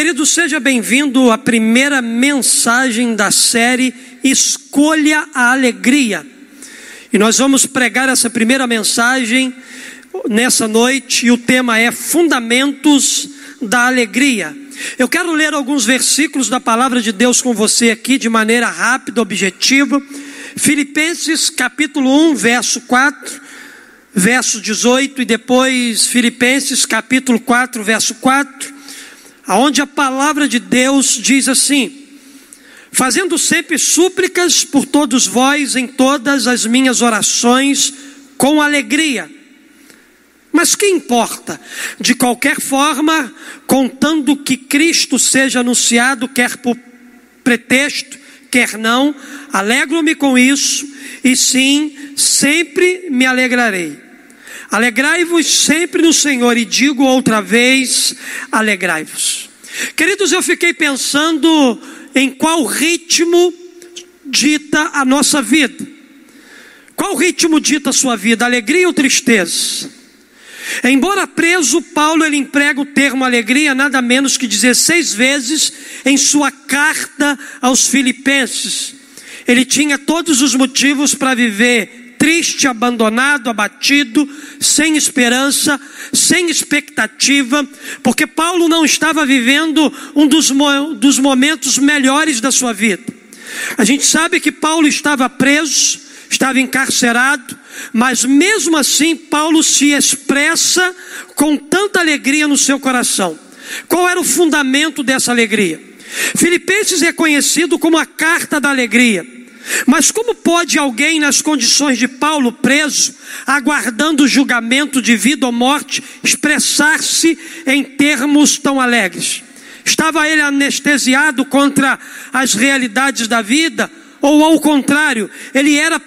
querido, seja bem-vindo à primeira mensagem da série Escolha a Alegria. E nós vamos pregar essa primeira mensagem nessa noite, e o tema é Fundamentos da Alegria. Eu quero ler alguns versículos da palavra de Deus com você aqui de maneira rápida, objetiva. Filipenses capítulo 1, verso 4, verso 18 e depois Filipenses capítulo 4, verso 4 aonde a palavra de Deus diz assim: fazendo sempre súplicas por todos vós em todas as minhas orações com alegria. Mas que importa? De qualquer forma, contando que Cristo seja anunciado, quer por pretexto, quer não, alegro-me com isso, e sim, sempre me alegrarei. Alegrai-vos sempre no Senhor, e digo outra vez: alegrai-vos. Queridos, eu fiquei pensando em qual ritmo dita a nossa vida. Qual ritmo dita a sua vida, alegria ou tristeza? Embora preso, Paulo ele emprega o termo alegria nada menos que 16 vezes em sua carta aos Filipenses. Ele tinha todos os motivos para viver triste, abandonado, abatido, sem esperança, sem expectativa, porque Paulo não estava vivendo um dos, dos momentos melhores da sua vida. A gente sabe que Paulo estava preso, estava encarcerado, mas mesmo assim Paulo se expressa com tanta alegria no seu coração. Qual era o fundamento dessa alegria? Filipenses é conhecido como a carta da alegria. Mas como pode alguém, nas condições de Paulo preso, aguardando o julgamento de vida ou morte, expressar-se em termos tão alegres? Estava ele anestesiado contra as realidades da vida? Ou ao contrário, ele era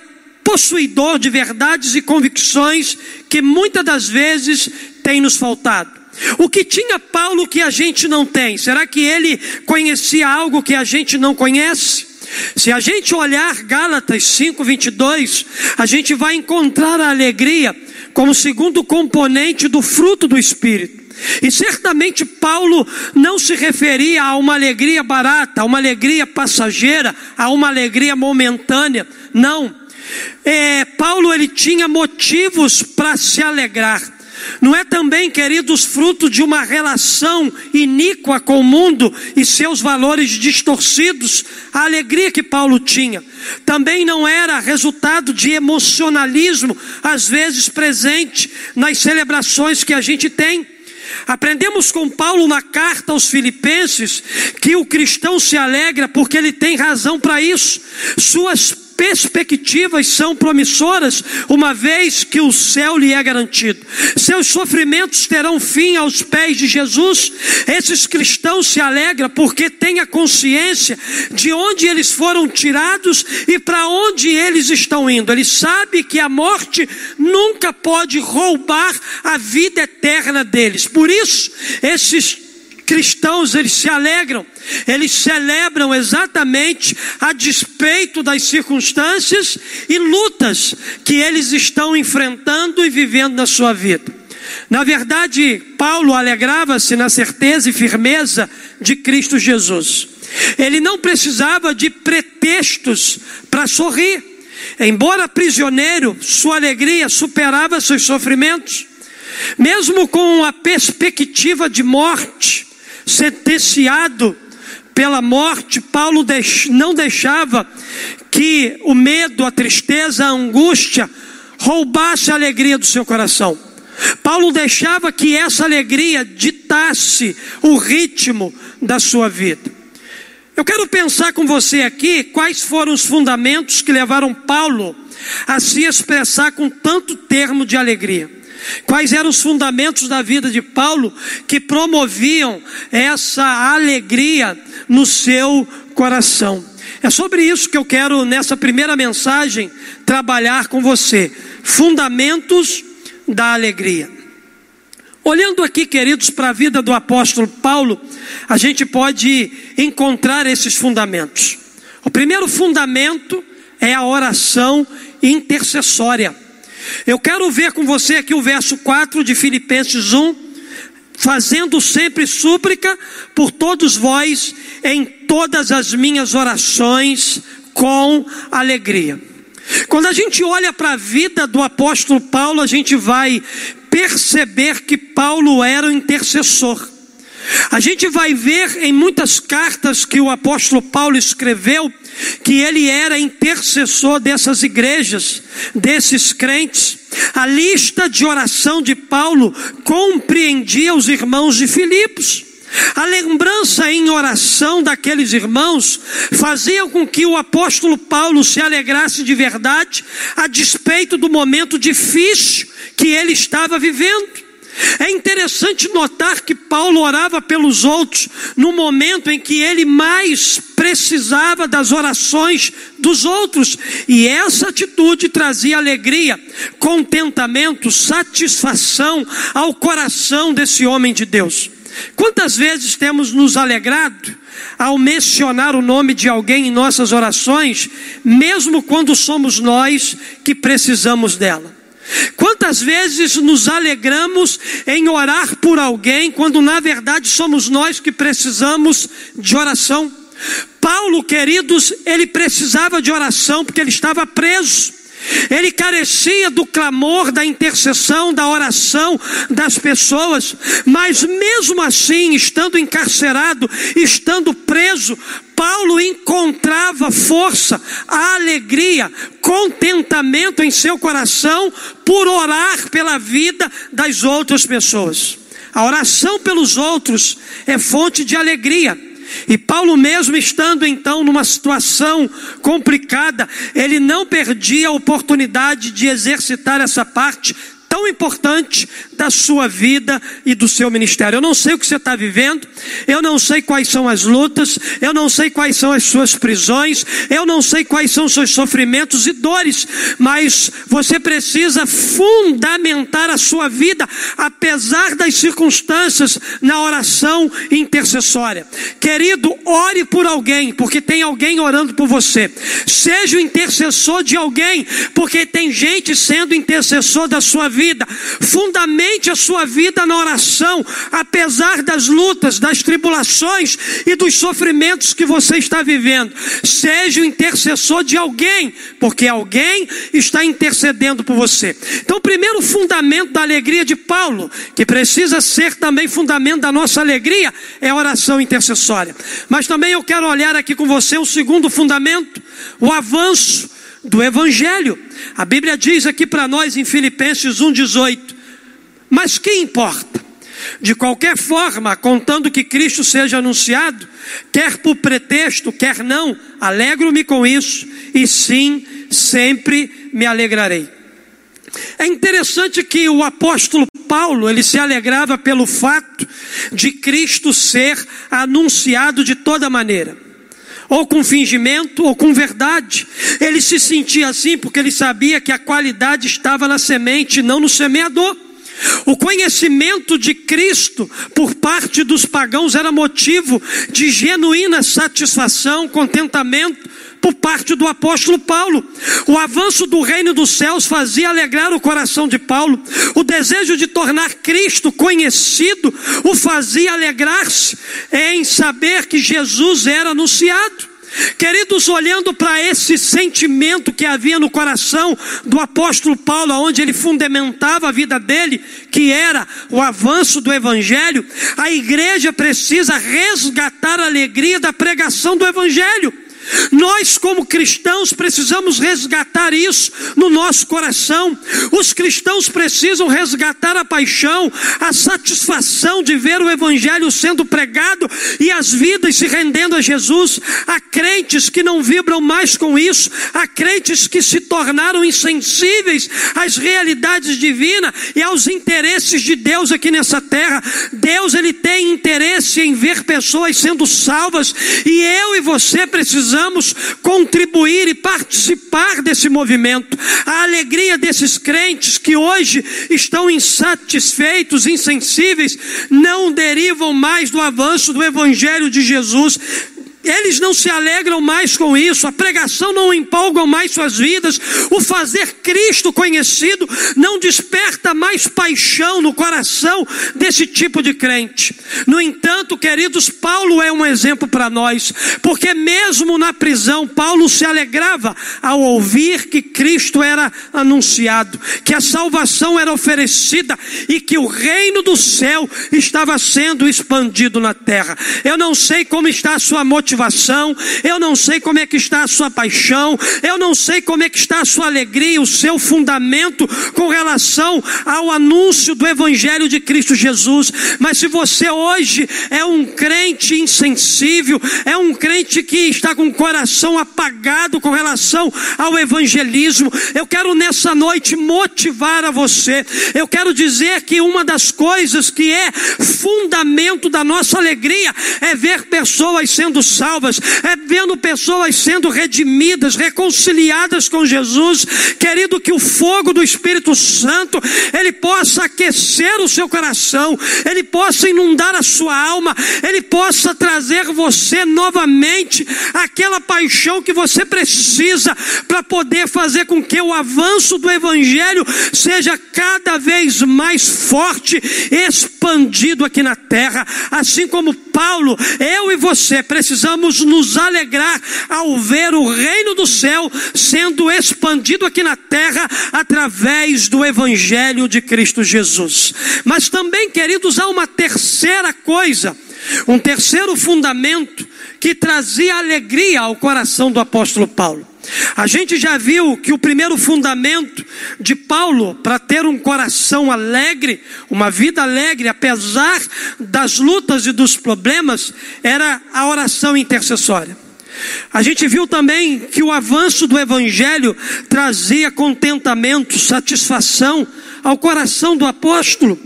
possuidor de verdades e convicções que muitas das vezes têm nos faltado? O que tinha Paulo que a gente não tem? Será que ele conhecia algo que a gente não conhece? Se a gente olhar Gálatas 5:22, a gente vai encontrar a alegria como segundo componente do fruto do espírito. E certamente Paulo não se referia a uma alegria barata, a uma alegria passageira, a uma alegria momentânea. Não. É, Paulo ele tinha motivos para se alegrar. Não é também, queridos, fruto de uma relação iníqua com o mundo e seus valores distorcidos, a alegria que Paulo tinha. Também não era resultado de emocionalismo, às vezes presente nas celebrações que a gente tem. Aprendemos com Paulo na carta aos Filipenses que o cristão se alegra porque ele tem razão para isso. Suas perspectivas são promissoras, uma vez que o céu lhe é garantido. Seus sofrimentos terão fim aos pés de Jesus. Esses cristãos se alegram porque têm a consciência de onde eles foram tirados e para onde eles estão indo. Ele sabe que a morte nunca pode roubar a vida eterna deles. Por isso, esses cristãos eles se alegram, eles celebram exatamente a despeito das circunstâncias e lutas que eles estão enfrentando e vivendo na sua vida. Na verdade, Paulo alegrava-se na certeza e firmeza de Cristo Jesus. Ele não precisava de pretextos para sorrir. Embora prisioneiro, sua alegria superava seus sofrimentos. Mesmo com a perspectiva de morte, sentenciado pela morte, Paulo não deixava que o medo, a tristeza, a angústia roubasse a alegria do seu coração. Paulo deixava que essa alegria ditasse o ritmo da sua vida. Eu quero pensar com você aqui quais foram os fundamentos que levaram Paulo a se expressar com tanto termo de alegria. Quais eram os fundamentos da vida de Paulo que promoviam essa alegria no seu coração? É sobre isso que eu quero, nessa primeira mensagem, trabalhar com você. Fundamentos da alegria. Olhando aqui, queridos, para a vida do apóstolo Paulo, a gente pode encontrar esses fundamentos. O primeiro fundamento é a oração intercessória. Eu quero ver com você aqui o verso 4 de Filipenses 1, fazendo sempre súplica por todos vós em todas as minhas orações com alegria. Quando a gente olha para a vida do apóstolo Paulo, a gente vai perceber que Paulo era o intercessor. A gente vai ver em muitas cartas que o apóstolo Paulo escreveu que ele era intercessor dessas igrejas, desses crentes. A lista de oração de Paulo compreendia os irmãos de Filipos. A lembrança em oração daqueles irmãos fazia com que o apóstolo Paulo se alegrasse de verdade, a despeito do momento difícil que ele estava vivendo. É interessante notar que Paulo orava pelos outros no momento em que ele mais precisava das orações dos outros, e essa atitude trazia alegria, contentamento, satisfação ao coração desse homem de Deus. Quantas vezes temos nos alegrado ao mencionar o nome de alguém em nossas orações, mesmo quando somos nós que precisamos dela? Quantas vezes nos alegramos em orar por alguém, quando na verdade somos nós que precisamos de oração? Paulo, queridos, ele precisava de oração porque ele estava preso. Ele carecia do clamor, da intercessão, da oração das pessoas, mas mesmo assim, estando encarcerado, estando preso, Paulo encontrava força, alegria, contentamento em seu coração por orar pela vida das outras pessoas. A oração pelos outros é fonte de alegria. E Paulo, mesmo estando então numa situação complicada, ele não perdia a oportunidade de exercitar essa parte tão importante da sua vida e do seu ministério. Eu não sei o que você está vivendo, eu não sei quais são as lutas, eu não sei quais são as suas prisões, eu não sei quais são os seus sofrimentos e dores, mas você precisa fundamentar a sua vida, apesar das circunstâncias, na oração intercessória. Querido, ore por alguém, porque tem alguém orando por você. Seja o intercessor de alguém, porque tem gente sendo intercessor da sua vida vida. A sua vida na oração, apesar das lutas, das tribulações e dos sofrimentos que você está vivendo. Seja o intercessor de alguém, porque alguém está intercedendo por você. Então, o primeiro fundamento da alegria de Paulo, que precisa ser também fundamento da nossa alegria, é a oração intercessória. Mas também eu quero olhar aqui com você o segundo fundamento, o avanço do Evangelho. A Bíblia diz aqui para nós em Filipenses 1,18: Mas que importa? De qualquer forma, contando que Cristo seja anunciado, quer por pretexto, quer não, alegro-me com isso, e sim, sempre me alegrarei. É interessante que o apóstolo Paulo, ele se alegrava pelo fato de Cristo ser anunciado de toda maneira ou com fingimento, ou com verdade. Ele se sentia assim porque ele sabia que a qualidade estava na semente, não no semeador. O conhecimento de Cristo por parte dos pagãos era motivo de genuína satisfação, contentamento por parte do apóstolo Paulo. O avanço do reino dos céus fazia alegrar o coração de Paulo. O desejo de tornar Cristo conhecido o fazia alegrar-se em saber que Jesus era anunciado. Queridos, olhando para esse sentimento que havia no coração do apóstolo Paulo, onde ele fundamentava a vida dele, que era o avanço do evangelho, a igreja precisa resgatar a alegria da pregação do evangelho. Nós, como cristãos, precisamos resgatar isso no nosso coração. Os cristãos precisam resgatar a paixão, a satisfação de ver o Evangelho sendo pregado e as vidas se rendendo a Jesus. Há crentes que não vibram mais com isso, há crentes que se tornaram insensíveis às realidades divinas e aos interesses de Deus aqui nessa terra. Deus, Ele tem interesse em ver pessoas sendo salvas e eu e você precisamos precisamos contribuir e participar desse movimento. A alegria desses crentes que hoje estão insatisfeitos, insensíveis, não derivam mais do avanço do Evangelho de Jesus, Eles não se alegram mais com isso, a pregação não empolga mais suas vidas, o fazer Cristo conhecido não desperta mais paixão no coração desse tipo de crente. No entanto, queridos, Paulo é um exemplo para nós, porque mesmo na prisão, Paulo se alegrava ao ouvir que Cristo era anunciado, que a salvação era oferecida e que o reino do céu estava sendo expandido na terra. Eu não sei como está a sua motivação motivação, eu não sei como é que está a sua paixão, eu não sei como é que está a sua alegria, o seu fundamento com relação ao anúncio do Evangelho de Cristo Jesus. Mas se você hoje é um crente insensível, é um crente que está com o coração apagado com relação ao evangelismo, eu quero nessa noite motivar a você. Eu quero dizer que uma das coisas que é fundamento da nossa alegria é ver pessoas sendo salvas salvas, é vendo pessoas sendo redimidas, reconciliadas com Jesus. Querido, que o fogo do Espírito Santo ele possa aquecer o seu coração, ele possa inundar a sua alma, ele possa trazer você novamente aquela paixão que você precisa para poder fazer com que o avanço do Evangelho seja cada vez mais forte, expandido aqui na terra, assim como Paulo, eu e você precisamos nos alegrar ao ver o reino do céu sendo expandido aqui na terra através do Evangelho de Cristo Jesus. Mas também, queridos, há uma terceira coisa, um terceiro fundamento que trazia alegria ao coração do apóstolo Paulo. A gente já viu que o primeiro fundamento de Paulo para ter um coração alegre, uma vida alegre, apesar das lutas e dos problemas, era a oração intercessória. A gente viu também que o avanço do Evangelho trazia contentamento, satisfação ao coração do apóstolo.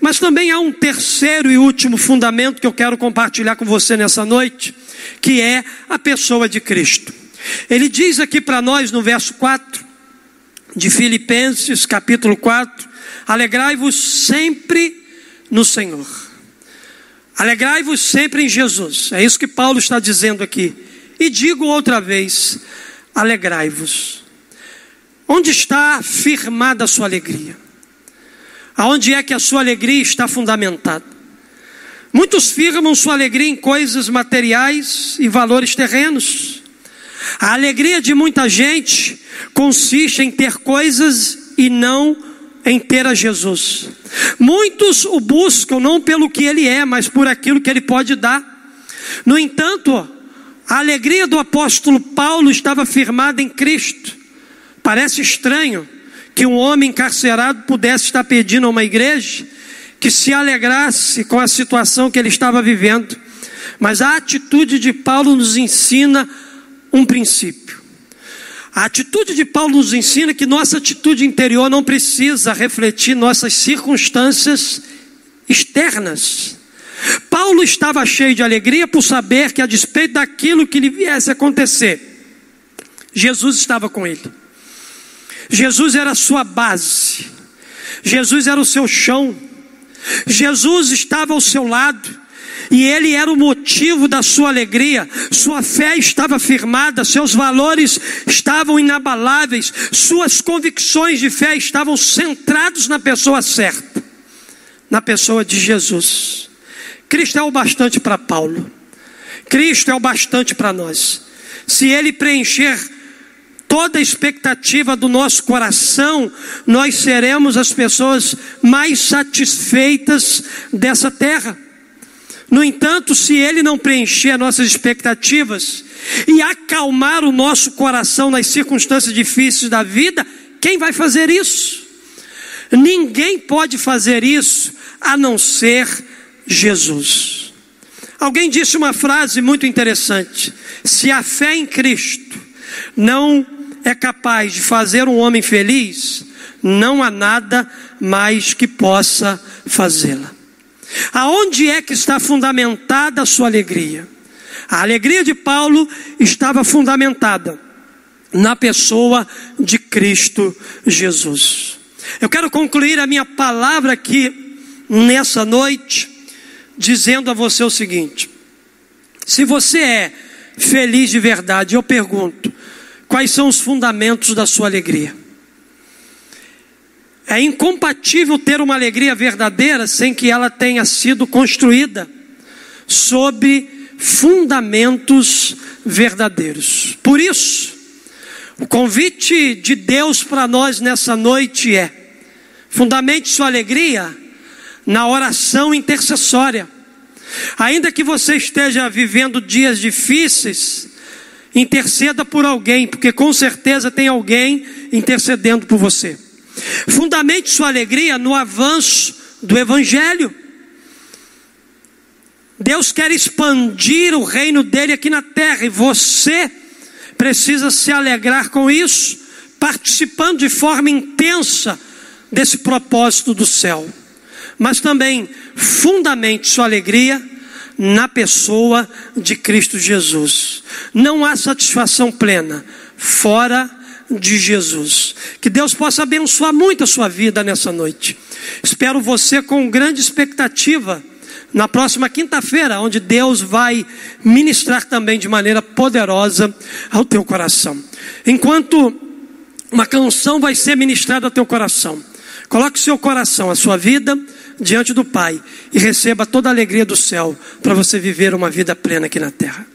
Mas também há um terceiro e último fundamento que eu quero compartilhar com você nessa noite, que é a pessoa de Cristo. Ele diz aqui para nós no verso 4 de Filipenses, capítulo 4: Alegrai-vos sempre no Senhor. Alegrai-vos sempre em Jesus. É isso que Paulo está dizendo aqui. E digo outra vez: alegrai-vos. Onde está firmada a sua alegria? Aonde é que a sua alegria está fundamentada? Muitos firmam sua alegria em coisas materiais e valores terrenos. A alegria de muita gente consiste em ter coisas e não em ter a Jesus. Muitos o buscam não pelo que ele é, mas por aquilo que ele pode dar. No entanto, a alegria do apóstolo Paulo estava firmada em Cristo. Parece estranho que um homem encarcerado pudesse estar pedindo a uma igreja que se alegrasse com a situação que ele estava vivendo. Mas a atitude de Paulo nos ensina um princípio. A atitude de Paulo nos ensina que nossa atitude interior não precisa refletir nossas circunstâncias externas. Paulo estava cheio de alegria por saber que, a despeito daquilo que lhe viesse acontecer, Jesus estava com ele. Jesus era a sua base, Jesus era o seu chão, Jesus estava ao seu lado, e ele era o motivo da sua alegria, sua fé estava firmada, seus valores estavam inabaláveis, suas convicções de fé estavam centrados na pessoa certa, na pessoa de Jesus. Cristo é o bastante para Paulo, Cristo é o bastante para nós. Se ele preencher toda a expectativa do nosso coração, nós seremos as pessoas mais satisfeitas dessa terra. No entanto, se ele não preencher nossas expectativas e acalmar o nosso coração nas circunstâncias difíceis da vida, quem vai fazer isso? Ninguém pode fazer isso a não ser Jesus. Alguém disse uma frase muito interessante: se a fé em Cristo não é capaz de fazer um homem feliz, não há nada mais que possa fazê-la. Aonde é que está fundamentada a sua alegria? A alegria de Paulo estava fundamentada na pessoa de Cristo Jesus. Eu quero concluir a minha palavra aqui nessa noite dizendo a você o seguinte: se você é feliz de verdade. Eu pergunto: quais são os fundamentos da sua alegria? É incompatível ter uma alegria verdadeira sem que ela tenha sido construída sobre fundamentos verdadeiros. Por isso, o convite de Deus para nós nessa noite é: fundamente sua alegria na oração intercessória. Ainda que você esteja vivendo dias difíceis, interceda por alguém, porque com certeza tem alguém intercedendo por você. Fundamente sua alegria no avanço do Evangelho. Deus quer expandir o reino dele aqui na terra e você precisa se alegrar com isso, participando de forma intensa desse propósito do céu mas também fundamente sua alegria na pessoa de Cristo Jesus. Não há satisfação plena fora de Jesus. Que Deus possa abençoar muito a sua vida nessa noite. Espero você com grande expectativa na próxima quinta-feira, onde Deus vai ministrar também de maneira poderosa ao teu coração. Enquanto uma canção vai ser ministrada ao teu coração, coloque o seu coração, a sua vida diante do Pai e receba toda a alegria do céu para você viver uma vida plena aqui na terra.